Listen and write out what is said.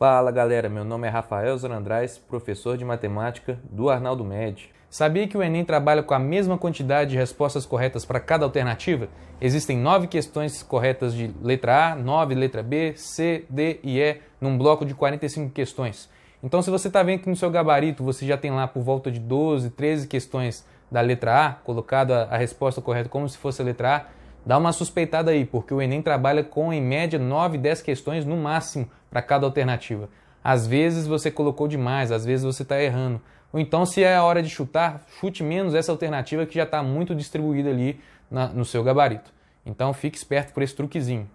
Fala galera, meu nome é Rafael Zorandrais, professor de matemática do Arnaldo Med. Sabia que o Enem trabalha com a mesma quantidade de respostas corretas para cada alternativa? Existem nove questões corretas de letra A, nove letra B, C, D e E, num bloco de 45 questões. Então, se você está vendo que no seu gabarito você já tem lá por volta de 12, 13 questões da letra A, colocado a, a resposta correta como se fosse a letra A, dá uma suspeitada aí, porque o Enem trabalha com em média 9, 10 questões no máximo para cada alternativa. Às vezes você colocou demais, às vezes você está errando. Ou então, se é a hora de chutar, chute menos essa alternativa que já está muito distribuída ali na, no seu gabarito. Então fique esperto por esse truquezinho.